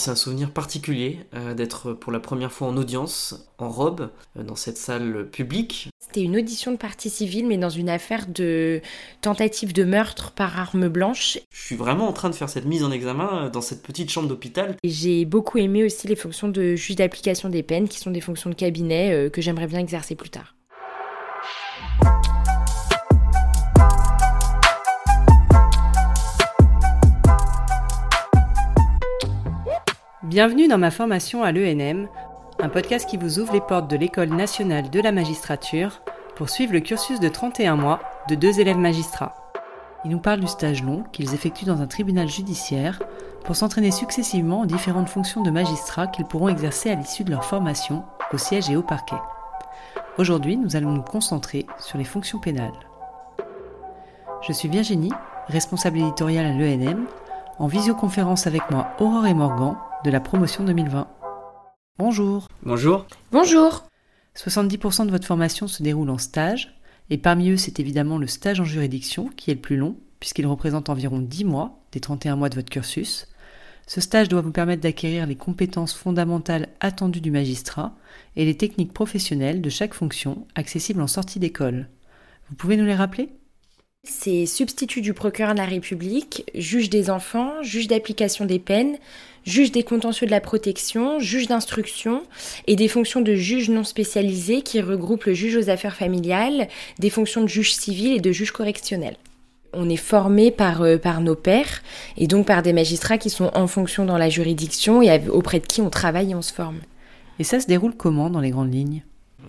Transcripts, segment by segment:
C'est un souvenir particulier euh, d'être pour la première fois en audience, en robe, euh, dans cette salle publique. C'était une audition de partie civile, mais dans une affaire de tentative de meurtre par arme blanche. Je suis vraiment en train de faire cette mise en examen euh, dans cette petite chambre d'hôpital. J'ai beaucoup aimé aussi les fonctions de juge d'application des peines, qui sont des fonctions de cabinet que j'aimerais bien exercer plus tard. Bienvenue dans ma formation à l'ENM, un podcast qui vous ouvre les portes de l'École nationale de la magistrature pour suivre le cursus de 31 mois de deux élèves magistrats. Ils nous parlent du stage long qu'ils effectuent dans un tribunal judiciaire pour s'entraîner successivement aux différentes fonctions de magistrats qu'ils pourront exercer à l'issue de leur formation au siège et au parquet. Aujourd'hui, nous allons nous concentrer sur les fonctions pénales. Je suis Virginie, responsable éditoriale à l'ENM, en visioconférence avec moi Aurore et Morgan, de la promotion 2020. Bonjour. Bonjour. Bonjour. 70% de votre formation se déroule en stage, et parmi eux, c'est évidemment le stage en juridiction qui est le plus long, puisqu'il représente environ 10 mois des 31 mois de votre cursus. Ce stage doit vous permettre d'acquérir les compétences fondamentales attendues du magistrat et les techniques professionnelles de chaque fonction accessibles en sortie d'école. Vous pouvez nous les rappeler? C'est substitut du procureur de la République, juge des enfants, juge d'application des peines, juge des contentieux de la protection, juge d'instruction et des fonctions de juge non spécialisé qui regroupent le juge aux affaires familiales, des fonctions de juge civil et de juge correctionnel. On est formé par, euh, par nos pairs et donc par des magistrats qui sont en fonction dans la juridiction et auprès de qui on travaille et on se forme. Et ça se déroule comment dans les grandes lignes?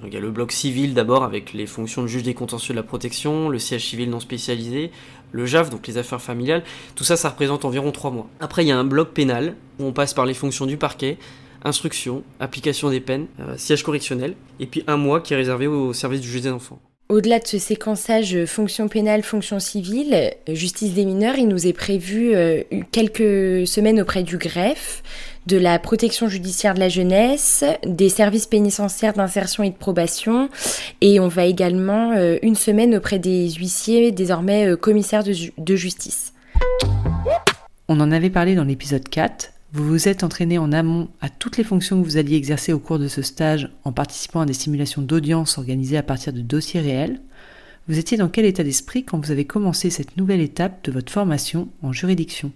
Il y a le bloc civil d'abord avec les fonctions de juge des contentieux de la protection, le siège civil non spécialisé, le JAF, donc les affaires familiales. Tout ça, ça représente environ trois mois. Après, il y a un bloc pénal où on passe par les fonctions du parquet, instruction, application des peines, euh, siège correctionnel, et puis un mois qui est réservé au service du juge des enfants. Au-delà de ce séquençage fonction pénale, fonction civile, justice des mineurs, il nous est prévu euh, quelques semaines auprès du greffe, de la protection judiciaire de la jeunesse, des services pénitentiaires d'insertion et de probation, et on va également euh, une semaine auprès des huissiers, désormais euh, commissaires de, de justice. On en avait parlé dans l'épisode 4. Vous vous êtes entraîné en amont à toutes les fonctions que vous alliez exercer au cours de ce stage en participant à des simulations d'audience organisées à partir de dossiers réels. Vous étiez dans quel état d'esprit quand vous avez commencé cette nouvelle étape de votre formation en juridiction?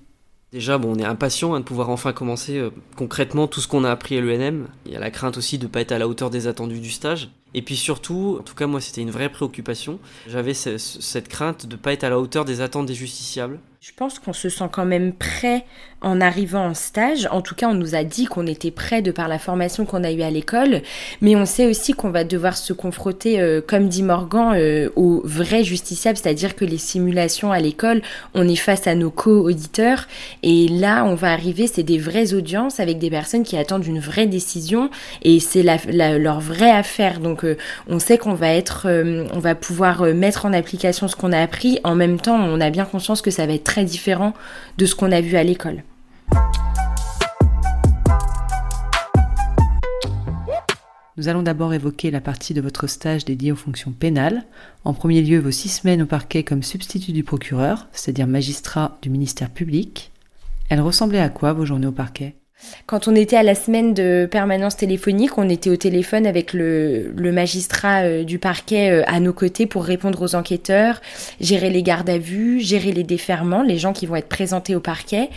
Déjà, bon, on est impatient hein, de pouvoir enfin commencer euh, concrètement tout ce qu'on a appris à l'ENM. Il y a la crainte aussi de ne pas être à la hauteur des attendus du stage. Et puis surtout, en tout cas moi c'était une vraie préoccupation, j'avais cette crainte de ne pas être à la hauteur des attentes des justiciables. Je pense qu'on se sent quand même prêt en arrivant en stage. En tout cas, on nous a dit qu'on était prêt de par la formation qu'on a eue à l'école, mais on sait aussi qu'on va devoir se confronter, euh, comme dit Morgan, euh, aux vrais justiciables, c'est-à-dire que les simulations à l'école, on est face à nos co-auditeurs, et là, on va arriver, c'est des vraies audiences avec des personnes qui attendent une vraie décision, et c'est leur vraie affaire. Donc, euh, on sait qu'on va être, on va pouvoir mettre en application ce qu'on a appris. En même temps, on a bien conscience que ça va être très différent de ce qu'on a vu à l'école. Nous allons d'abord évoquer la partie de votre stage dédiée aux fonctions pénales. En premier lieu, vos six semaines au parquet comme substitut du procureur, c'est-à-dire magistrat du ministère public. Elles ressemblaient à quoi vos journées au parquet? Quand on était à la semaine de permanence téléphonique, on était au téléphone avec le, magistrat euh, du parquet euh, à nos côtés pour répondre aux enquêteurs, gérer les gardes à vue, gérer les déferments, les gens qui vont être présentés au parquet.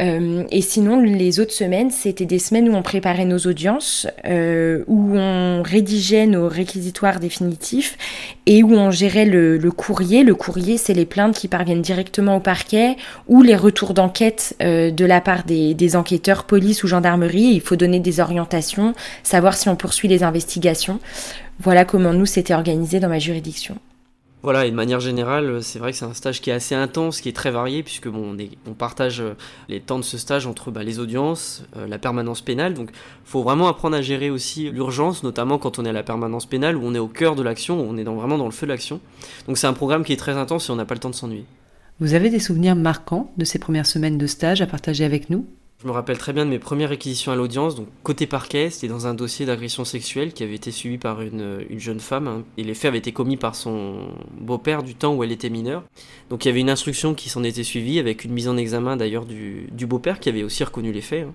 Euh, et sinon, les autres semaines, c'était des semaines où on préparait nos audiences, où on rédigeait nos réquisitoires définitifs et où on gérait le, courrier. Le courrier, c'est les plaintes qui parviennent directement au parquet ou les retours d'enquête de la part des, des enquêteurs police ou gendarmerie, il faut donner des orientations, savoir si on poursuit les investigations. Voilà comment nous s'était organisé dans ma juridiction. Voilà, et de manière générale, c'est vrai que c'est un stage qui est assez intense, qui est très varié, puisque bon, on, partage euh, les temps de ce stage entre bah, les audiences, euh, la permanence pénale. Donc, il faut vraiment apprendre à gérer aussi l'urgence, notamment quand on est à la permanence pénale, où on est au cœur de l'action, où on est vraiment dans le feu de l'action. Donc, c'est un programme qui est très intense et on n'a pas le temps de s'ennuyer. Vous avez des souvenirs marquants de ces premières semaines de stage à partager avec nous? Je me rappelle très bien de mes premières réquisitions à l'audience. Donc, côté parquet, c'était dans un dossier d'agression sexuelle qui avait été suivi par une, jeune femme. Hein. et les faits avaient été commis par son beau-père du temps où elle était mineure. Donc, il y avait une instruction qui s'en était suivie, avec une mise en examen d'ailleurs du, beau-père qui avait aussi reconnu les faits. Hein.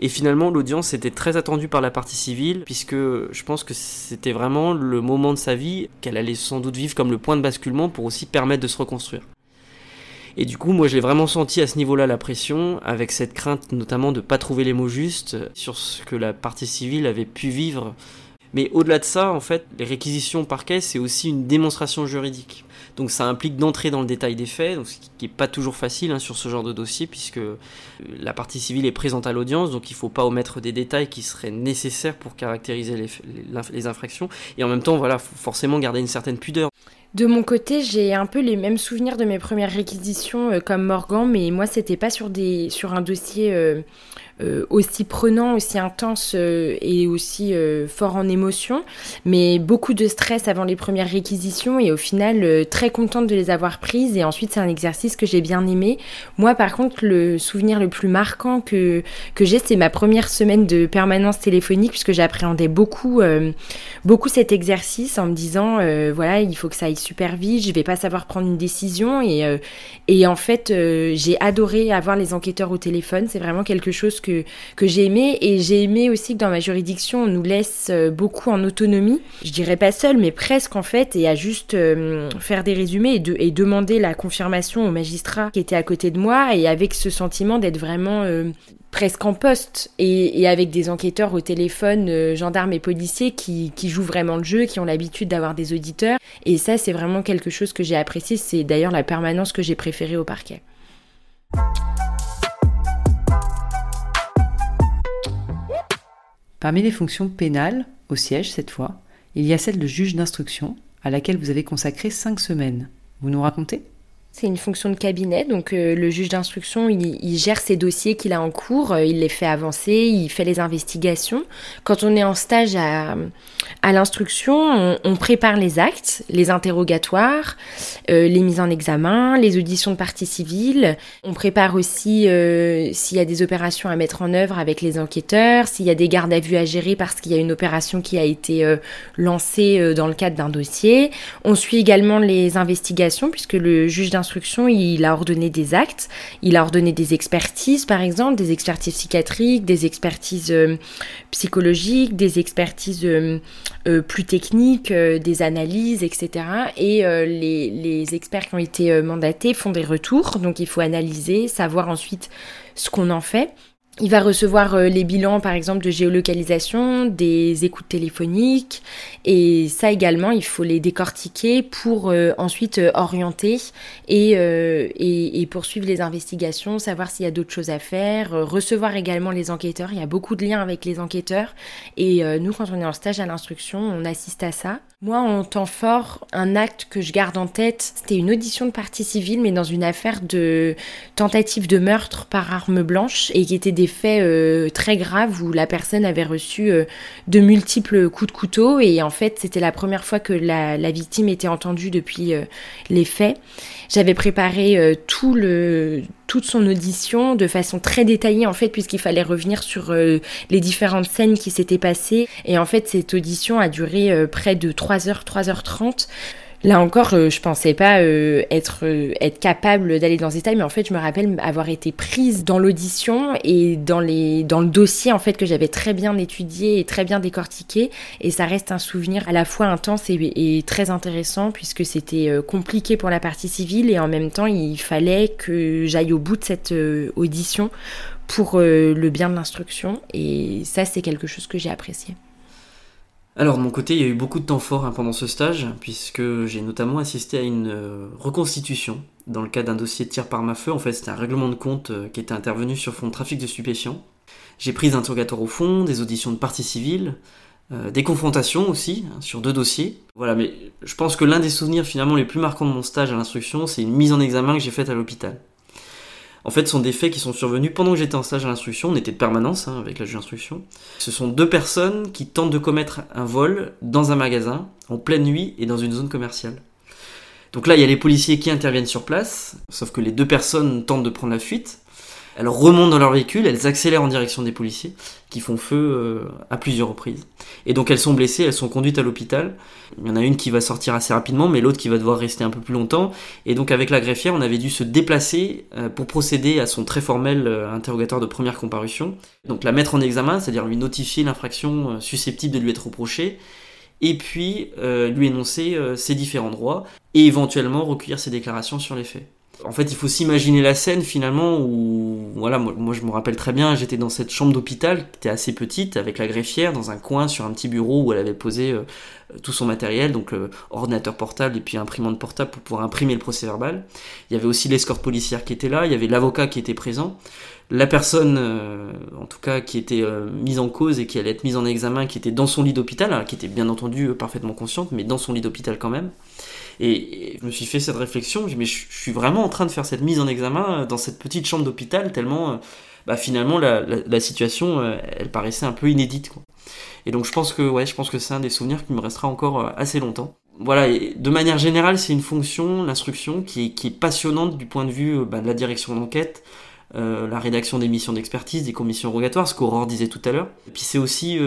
Et finalement, l'audience était très attendue par la partie civile, puisque je pense que c'était vraiment le moment de sa vie qu'elle allait sans doute vivre comme le point de basculement pour aussi permettre de se reconstruire. Et du coup, moi, je l'ai vraiment senti à ce niveau-là la pression, avec cette crainte notamment de pas trouver les mots justes sur ce que la partie civile avait pu vivre. Mais au-delà de ça, en fait, les réquisitions parquet, c'est aussi une démonstration juridique. Donc ça implique d'entrer dans le détail des faits, donc ce qui n'est pas toujours facile hein, sur ce genre de dossier, puisque euh, la partie civile est présente à l'audience, donc il ne faut pas omettre des détails qui seraient nécessaires pour caractériser les, les infractions, et en même temps, voilà, faut forcément garder une certaine pudeur. De mon côté, j'ai un peu les mêmes souvenirs de mes premières réquisitions euh, comme Morgan, mais moi, c'était pas sur, des, sur un dossier euh, euh, aussi prenant, aussi intense et aussi fort en émotion, mais beaucoup de stress avant les premières réquisitions et au final, très contente de les avoir prises. Et ensuite, c'est un exercice que j'ai bien aimé. Moi, par contre, le souvenir le plus marquant que, que j'ai, c'est ma première semaine de permanence téléphonique, puisque j'appréhendais beaucoup, beaucoup cet exercice en me disant, voilà, il faut que ça aille super vite, je vais pas savoir prendre une décision et, euh, et en fait euh, j'ai adoré avoir les enquêteurs au téléphone, c'est vraiment quelque chose que, que j'ai aimé et j'ai aimé aussi que dans ma juridiction on nous laisse euh, beaucoup en autonomie, je dirais pas seul mais presque en fait et à juste faire des résumés et, et demander la confirmation au magistrat qui était à côté de moi et avec ce sentiment d'être vraiment presque en poste et, avec des enquêteurs au téléphone, euh, gendarmes et policiers qui, jouent vraiment le jeu, qui ont l'habitude d'avoir des auditeurs. Et ça, c'est vraiment quelque chose que j'ai apprécié. C'est d'ailleurs la permanence que j'ai préférée au parquet. Parmi les fonctions pénales, au siège cette fois, il y a celle de juge d'instruction, à laquelle vous avez consacré cinq semaines. Vous nous racontez? C'est une fonction de cabinet, donc euh, le juge d'instruction, il, gère ses dossiers qu'il a en cours, euh, il les fait avancer, il fait les investigations. Quand on est en stage à, l'instruction, on, prépare les actes, les interrogatoires, euh, les mises en examen, les auditions de partie civile. On prépare aussi s'il y a des opérations à mettre en œuvre avec les enquêteurs, s'il y a des gardes à vue à gérer parce qu'il y a une opération qui a été lancée dans le cadre d'un dossier. On suit également les investigations puisque le juge d'instruction il a ordonné des actes, il a ordonné des expertises, par exemple, des expertises psychiatriques, des expertises euh, psychologiques, des expertises euh, euh, plus techniques, des analyses, etc. Et les, les, experts qui ont été mandatés font des retours, donc il faut analyser, savoir ensuite ce qu'on en fait. Il va recevoir euh, les bilans, par exemple, de géolocalisation, des écoutes téléphoniques, et ça également, il faut les décortiquer pour euh, ensuite euh, orienter et, et, poursuivre les investigations, savoir s'il y a d'autres choses à faire, recevoir également les enquêteurs. Il y a beaucoup de liens avec les enquêteurs, et nous, quand on est en stage à l'instruction, on assiste à ça. Moi, en temps fort, un acte que je garde en tête, c'était une audition de partie civile, mais dans une affaire de tentative de meurtre par arme blanche, et qui était des faits euh, très graves où la personne avait reçu euh, de multiples coups de couteau, et en fait, c'était la première fois que la, victime était entendue depuis euh, les faits. J'avais préparé tout le toute son audition de façon très détaillée en fait puisqu'il fallait revenir sur euh, les différentes scènes qui s'étaient passées. Et en fait cette audition a duré euh, près de 3h 3h30 Là encore, euh, je pensais pas euh, être, euh, être capable d'aller dans ces détails, mais en fait, je me rappelle avoir été prise dans l'audition et dans le dossier en fait que j'avais très bien étudié et très bien décortiqué. Et ça reste un souvenir à la fois intense et, très intéressant puisque c'était compliqué pour la partie civile et en même temps, il fallait que j'aille au bout de cette audition pour le bien de l'instruction. Et ça, c'est quelque chose que j'ai apprécié. Alors de mon côté, il y a eu beaucoup de temps fort hein, pendant ce stage, puisque j'ai notamment assisté à une euh, reconstitution dans le cadre d'un dossier de tir par ma feu. En fait, c'était un règlement de compte euh, qui était intervenu sur fond de trafic de stupéfiants. J'ai pris des interrogatoires au fond, des auditions de partie civile, euh, des confrontations aussi hein, sur deux dossiers. Voilà, mais je pense que l'un des souvenirs finalement les plus marquants de mon stage à l'instruction, c'est une mise en examen que j'ai faite à l'hôpital. En fait, ce sont des faits qui sont survenus pendant que j'étais en stage à l'instruction. On était de permanence hein, avec la juge d'instruction. Ce sont deux personnes qui tentent de commettre un vol dans un magasin, en pleine nuit et dans une zone commerciale. Donc là, il y a les policiers qui interviennent sur place, sauf que les deux personnes tentent de prendre la fuite. Elles remontent dans leur véhicule, elles accélèrent en direction des policiers qui font feu euh, à plusieurs reprises. Et donc elles sont blessées, elles sont conduites à l'hôpital. Il y en a une qui va sortir assez rapidement, mais l'autre qui va devoir rester un peu plus longtemps. Et donc avec la greffière, on avait dû se déplacer euh, pour procéder à son très formel euh, interrogatoire de première comparution. Donc la mettre en examen, c'est-à-dire lui notifier l'infraction susceptible de lui être reprochée et puis lui énoncer ses différents droits et éventuellement recueillir ses déclarations sur les faits en fait, il faut s'imaginer la scène finalement où, voilà, moi, je me rappelle très bien, j'étais dans cette chambre d'hôpital qui était assez petite avec la greffière dans un coin sur un petit bureau où elle avait posé euh, tout son matériel, donc euh, ordinateur portable et puis imprimante portable pour pouvoir imprimer le procès verbal. Il y avait aussi l'escorte policière qui était là, il y avait l'avocat qui était présent, la personne, euh, en tout cas, qui était mise en cause et qui allait être mise en examen, qui était dans son lit d'hôpital, hein, qui était bien entendu parfaitement consciente, mais dans son lit d'hôpital quand même. Et, je me suis fait cette réflexion, mais je, suis vraiment en train de faire cette mise en examen euh, dans cette petite chambre d'hôpital, tellement euh, bah, finalement la, situation, euh, elle paraissait un peu inédite. Quoi. Et donc je pense que ouais, je pense que c'est un des souvenirs qui me restera encore assez longtemps. Voilà, et de manière générale, c'est une fonction, l'instruction, qui, qui, est passionnante du point de vue bah, de la direction d'enquête, la rédaction des missions d'expertise, des commissions rogatoires, ce qu'Aurore disait tout à l'heure. Et puis c'est aussi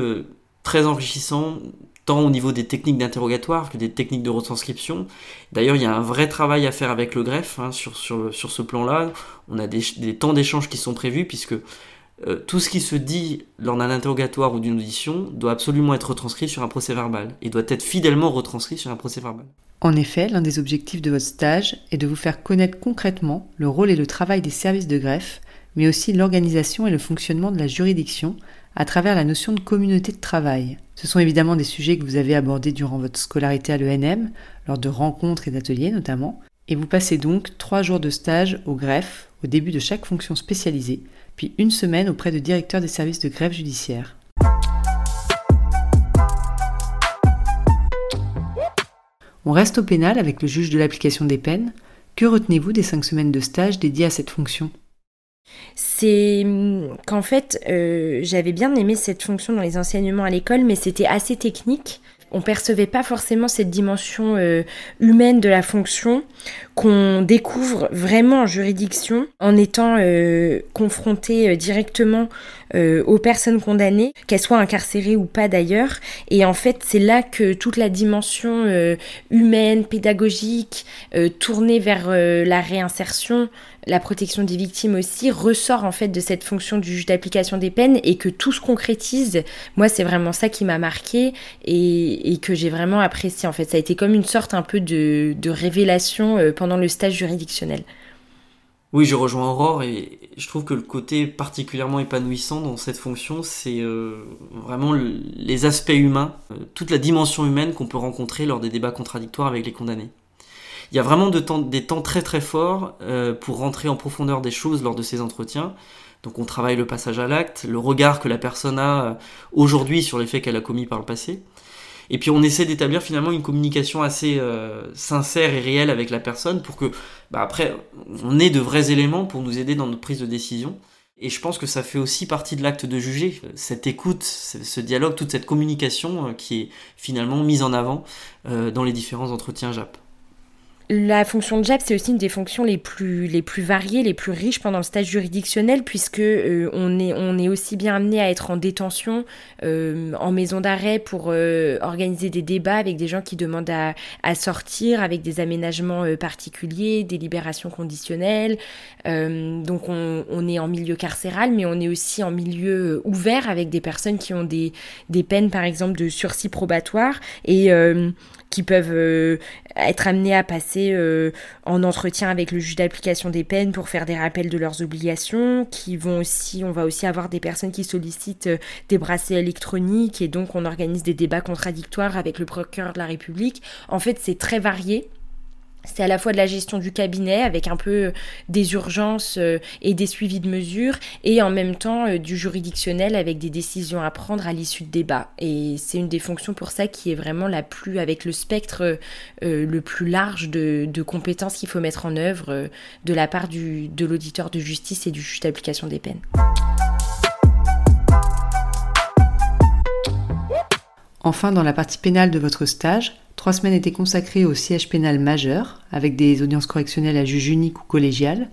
très enrichissant tant au niveau des techniques d'interrogatoire que des techniques de retranscription. D'ailleurs, il y a un vrai travail à faire avec le greffe hein, sur, sur, sur, ce plan-là. On a des, des temps d'échange qui sont prévus puisque euh, tout ce qui se dit lors d'un interrogatoire ou d'une audition doit absolument être retranscrit sur un procès verbal et doit être fidèlement retranscrit sur un procès verbal. En effet, l'un des objectifs de votre stage est de vous faire connaître concrètement le rôle et le travail des services de greffe, mais aussi l'organisation et le fonctionnement de la juridiction à travers la notion de communauté de travail. Ce sont évidemment des sujets que vous avez abordés durant votre scolarité à l'ENM, lors de rencontres et d'ateliers notamment, et vous passez donc trois jours de stage au greffe au début de chaque fonction spécialisée, puis une semaine auprès de directeurs des services de greffe judiciaire. On reste au pénal avec le juge de l'application des peines. Que retenez-vous des cinq semaines de stage dédiées à cette fonction? C'est qu'en fait, euh, j'avais bien aimé cette fonction dans les enseignements à l'école, mais c'était assez technique. On percevait pas forcément cette dimension euh, humaine de la fonction qu'on découvre vraiment en juridiction en étant euh, confronté directement aux personnes condamnées, qu'elles soient incarcérées ou pas d'ailleurs. Et en fait, c'est là que toute la dimension humaine, pédagogique, tournée vers la réinsertion, la protection des victimes aussi ressort en fait de cette fonction du juge d'application des peines et que tout se concrétise. Moi, c'est vraiment ça qui m'a marqué et, que j'ai vraiment apprécié en fait. Ça a été comme une sorte un peu de, révélation euh, le stage juridictionnel. Oui, je rejoins Aurore et je trouve que le côté particulièrement épanouissant dans cette fonction, c'est euh, vraiment les aspects humains, euh, toute la dimension humaine qu'on peut rencontrer lors des débats contradictoires avec les condamnés. Il y a vraiment des temps très très forts euh, pour rentrer en profondeur des choses lors de ces entretiens. Donc on travaille le passage à l'acte, le regard que la personne a aujourd'hui sur les faits qu'elle a commis par le passé. Et puis on essaie d'établir finalement une communication assez euh, sincère et réelle avec la personne pour que, bah après, on ait de vrais éléments pour nous aider dans notre prise de décision. Et je pense que ça fait aussi partie de l'acte de juger, cette écoute, ce dialogue, toute cette communication qui est finalement mise en avant dans les différents entretiens JAP. La fonction de JAP, c'est aussi une des fonctions les plus, les plus variées, les plus riches pendant le stage juridictionnel, puisque euh, on, est, on est aussi bien amené à être en détention, euh, en maison d'arrêt pour euh, organiser des débats avec des gens qui demandent à, à sortir, avec des aménagements particuliers, des libérations conditionnelles. donc on, on, est en milieu carcéral, mais on est aussi en milieu ouvert avec des personnes qui ont des, des peines, par exemple, de sursis probatoire. Et qui peuvent euh, être amenés à passer euh, en entretien avec le juge d'application des peines pour faire des rappels de leurs obligations, qui vont aussi, on va aussi avoir des personnes qui sollicitent euh, des bracelets électroniques et donc on organise des débats contradictoires avec le procureur de la République. En fait, c'est très varié. C'est à la fois de la gestion du cabinet avec un peu euh, des urgences euh, et des suivis de mesures et en même temps euh, du juridictionnel avec des décisions à prendre à l'issue de débats. Et c'est une des fonctions pour ça qui est vraiment la plus, avec le spectre le plus large de, compétences qu'il faut mettre en œuvre de la part de l'auditeur de justice et du juge d'application des peines. Enfin, dans la partie pénale de votre stage, Trois semaines étaient consacrées au siège pénal majeur, avec des audiences correctionnelles à juge unique ou collégial.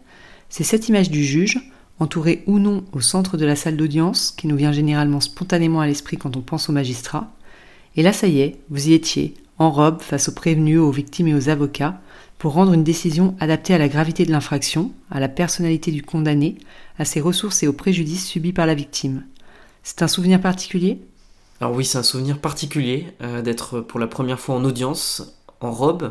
C'est cette image du juge, entouré ou non au centre de la salle d'audience, qui nous vient généralement spontanément à l'esprit quand on pense aux magistrats. Et là, ça y est, vous y étiez, en robe face aux prévenus, aux victimes et aux avocats, pour rendre une décision adaptée à la gravité de l'infraction, à la personnalité du condamné, à ses ressources et aux préjudices subis par la victime. C'est un souvenir particulier? Alors oui, c'est un souvenir particulier euh, d'être pour la première fois en audience, en robe,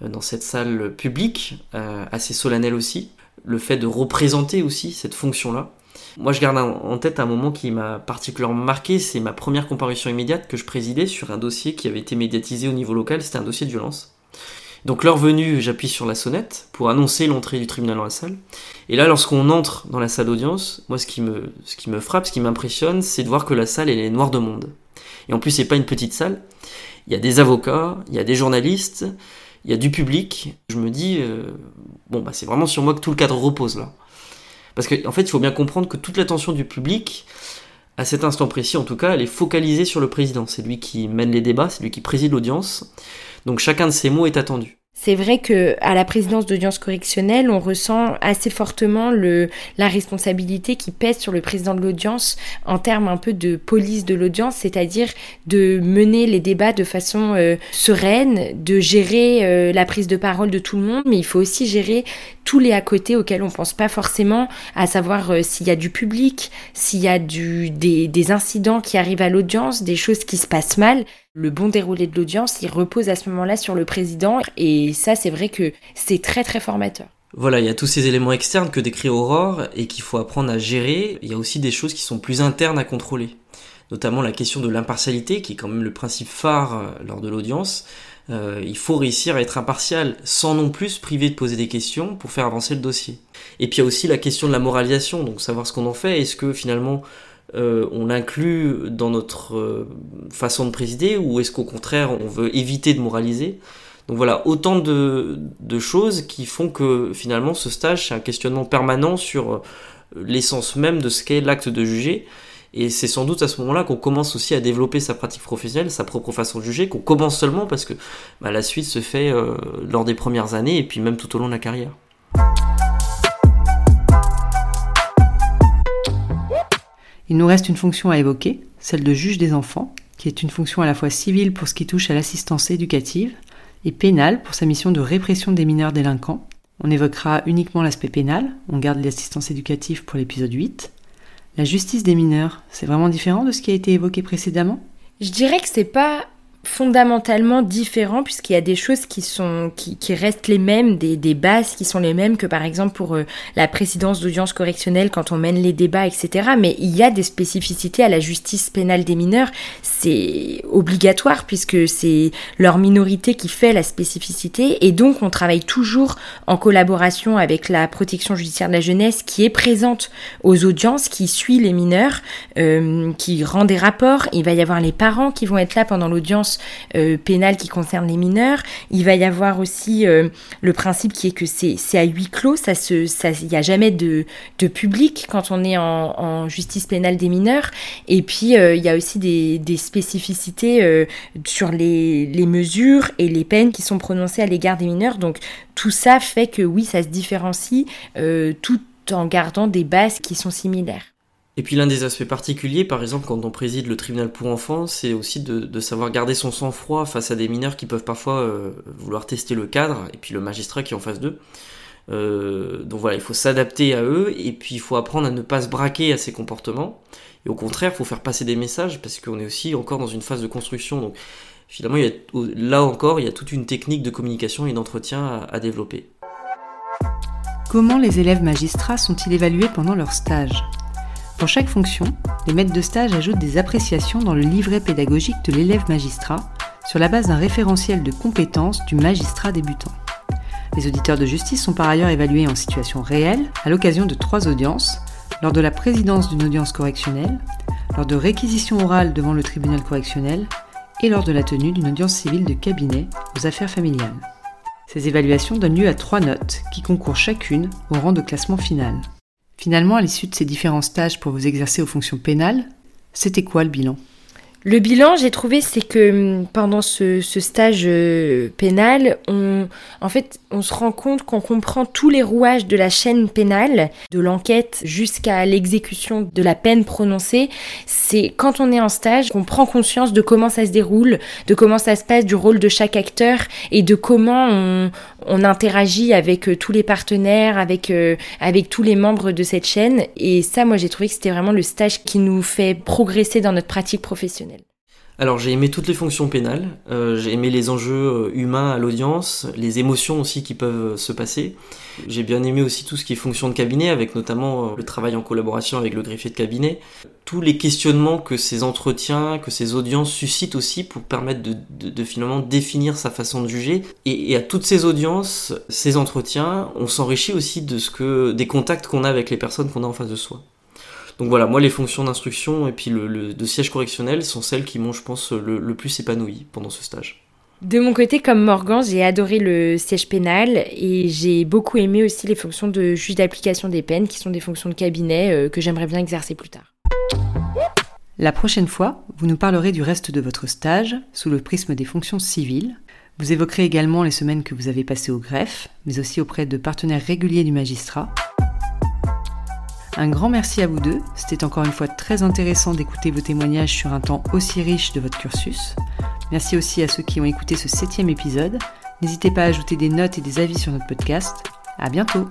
euh, dans cette salle publique, euh, assez solennelle aussi. Le fait de représenter aussi cette fonction-là. Moi, je garde en tête un moment qui m'a particulièrement marqué, c'est ma première comparution immédiate que je présidais sur un dossier qui avait été médiatisé au niveau local, c'était un dossier de violence. Donc l'heure venue, j'appuie sur la sonnette pour annoncer l'entrée du tribunal dans la salle. Et là, lorsqu'on entre dans la salle d'audience, moi ce qui me, ce qui me frappe, ce qui m'impressionne, c'est de voir que la salle elle est noire de monde. Et en plus, c'est pas une petite salle. Il y a des avocats, il y a des journalistes, il y a du public. Je me dis, euh, bon bah c'est vraiment sur moi que tout le cadre repose là. Parce qu'en en fait, il faut bien comprendre que toute l'attention du public, à cet instant précis en tout cas, elle est focalisée sur le président. C'est lui qui mène les débats, c'est lui qui préside l'audience. Donc chacun de ces mots est attendu. C'est vrai que à la présidence d'audience correctionnelle, on ressent assez fortement le, la responsabilité qui pèse sur le président de l'audience en termes un peu de police de l'audience, c'est-à-dire de mener les débats de façon euh, sereine, de gérer euh, la prise de parole de tout le monde, mais il faut aussi gérer tous les à côté auxquels on pense pas forcément, à savoir euh, s'il y a du public, s'il y a du, des, des incidents qui arrivent à l'audience, des choses qui se passent mal. Le bon déroulé de l'audience, il repose à ce moment-là sur le président et ça, c'est vrai que c'est très très formateur. Voilà, il y a tous ces éléments externes que décrit Aurore et qu'il faut apprendre à gérer. Il y a aussi des choses qui sont plus internes à contrôler, notamment la question de l'impartialité, qui est quand même le principe phare euh, lors de l'audience. Euh, il faut réussir à être impartial sans non plus se priver de poser des questions pour faire avancer le dossier. Et puis il y a aussi la question de la moralisation, donc savoir ce qu'on en fait. Est-ce que finalement euh, on l'inclut dans notre euh, façon de présider ou est-ce qu'au contraire on veut éviter de moraliser? Donc voilà, autant de, choses qui font que finalement ce stage c'est un questionnement permanent sur euh, l'essence même de ce qu'est l'acte de juger. Et c'est sans doute à ce moment-là qu'on commence aussi à développer sa pratique professionnelle, sa propre façon de juger, qu'on commence seulement parce que bah, la suite se fait lors des premières années et puis même tout au long de la carrière. Il nous reste une fonction à évoquer, celle de juge des enfants, qui est une fonction à la fois civile pour ce qui touche à l'assistance éducative et pénale pour sa mission de répression des mineurs délinquants. On évoquera uniquement l'aspect pénal, on garde l'assistance éducative pour l'épisode 8. La justice des mineurs, c'est vraiment différent de ce qui a été évoqué précédemment? Je dirais que c'est pas fondamentalement différent puisqu'il y a des choses qui sont qui, qui restent les mêmes, des, des, bases qui sont les mêmes que par exemple pour euh, la présidence d'audience correctionnelle quand on mène les débats, etc. Mais il y a des spécificités à la justice pénale des mineurs. C'est obligatoire puisque c'est leur minorité qui fait la spécificité et donc on travaille toujours en collaboration avec la protection judiciaire de la jeunesse qui est présente aux audiences, qui suit les mineurs, euh, qui rend des rapports. Il va y avoir les parents qui vont être là pendant l'audience euh, pénale qui concerne les mineurs. Il va y avoir aussi euh, le principe qui est que c'est à huis clos, ça se, ça, il n'y a jamais de, de public quand on est en, en justice pénale des mineurs. Et puis euh, il y a aussi des, des spécificités sur les, les mesures et les peines qui sont prononcées à l'égard des mineurs. Donc tout ça fait que oui, ça se différencie tout en gardant des bases qui sont similaires. Et puis l'un des aspects particuliers, par exemple, quand on préside le tribunal pour enfants, c'est aussi de, savoir garder son sang-froid face à des mineurs qui peuvent parfois euh, vouloir tester le cadre, et puis le magistrat qui est en face d'eux. Euh, donc voilà, il faut s'adapter à eux, et puis il faut apprendre à ne pas se braquer à ces comportements. Et au contraire, il faut faire passer des messages, parce qu'on est aussi encore dans une phase de construction. Donc finalement, là encore, il y a toute une technique de communication et d'entretien à développer. Comment les élèves magistrats sont-ils évalués pendant leur stage? Pour chaque fonction, les maîtres de stage ajoutent des appréciations dans le livret pédagogique de l'élève magistrat sur la base d'un référentiel de compétences du magistrat débutant. Les auditeurs de justice sont par ailleurs évalués en situation réelle à l'occasion de trois audiences, lors de la présidence d'une audience correctionnelle, lors de réquisitions orales devant le tribunal correctionnel et lors de la tenue d'une audience civile de cabinet aux affaires familiales. Ces évaluations donnent lieu à trois notes qui concourent chacune au rang de classement final. Finalement, à l'issue de ces différents stages pour vous exercer aux fonctions pénales, c'était quoi le bilan? Le bilan, j'ai trouvé, c'est que hum, pendant ce, stage euh, pénal, on, en fait, on se rend compte qu'on comprend tous les rouages de la chaîne pénale, de l'enquête jusqu'à l'exécution de la peine prononcée. C'est quand on est en stage qu'on prend conscience de comment ça se déroule, de comment ça se passe, du rôle de chaque acteur et de comment on, on interagit avec euh, tous les partenaires, avec, euh, avec tous les membres de cette chaîne. Et ça, moi, j'ai trouvé que c'était vraiment le stage qui nous fait progresser dans notre pratique professionnelle. Alors j'ai aimé toutes les fonctions pénales, euh, j'ai aimé les enjeux humains à l'audience, les émotions aussi qui peuvent se passer. J'ai bien aimé aussi tout ce qui est fonction de cabinet, avec notamment le travail en collaboration avec le greffier de cabinet. Tous les questionnements que ces entretiens, que ces audiences suscitent aussi pour permettre de, finalement définir sa façon de juger. Et, à toutes ces audiences, ces entretiens, on s'enrichit aussi de ce que, des contacts qu'on a avec les personnes qu'on a en face de soi. Donc voilà, moi les fonctions d'instruction et puis le, de siège correctionnel sont celles qui m'ont, je pense, le, plus épanoui pendant ce stage. De mon côté, comme Morgan, j'ai adoré le siège pénal et j'ai beaucoup aimé aussi les fonctions de juge d'application des peines, qui sont des fonctions de cabinet euh, que j'aimerais bien exercer plus tard. La prochaine fois, vous nous parlerez du reste de votre stage sous le prisme des fonctions civiles. Vous évoquerez également les semaines que vous avez passées au greffe, mais aussi auprès de partenaires réguliers du magistrat. Un grand merci à vous deux. C'était encore une fois très intéressant d'écouter vos témoignages sur un temps aussi riche de votre cursus. Merci aussi à ceux qui ont écouté ce septième épisode. N'hésitez pas à ajouter des notes et des avis sur notre podcast. À bientôt!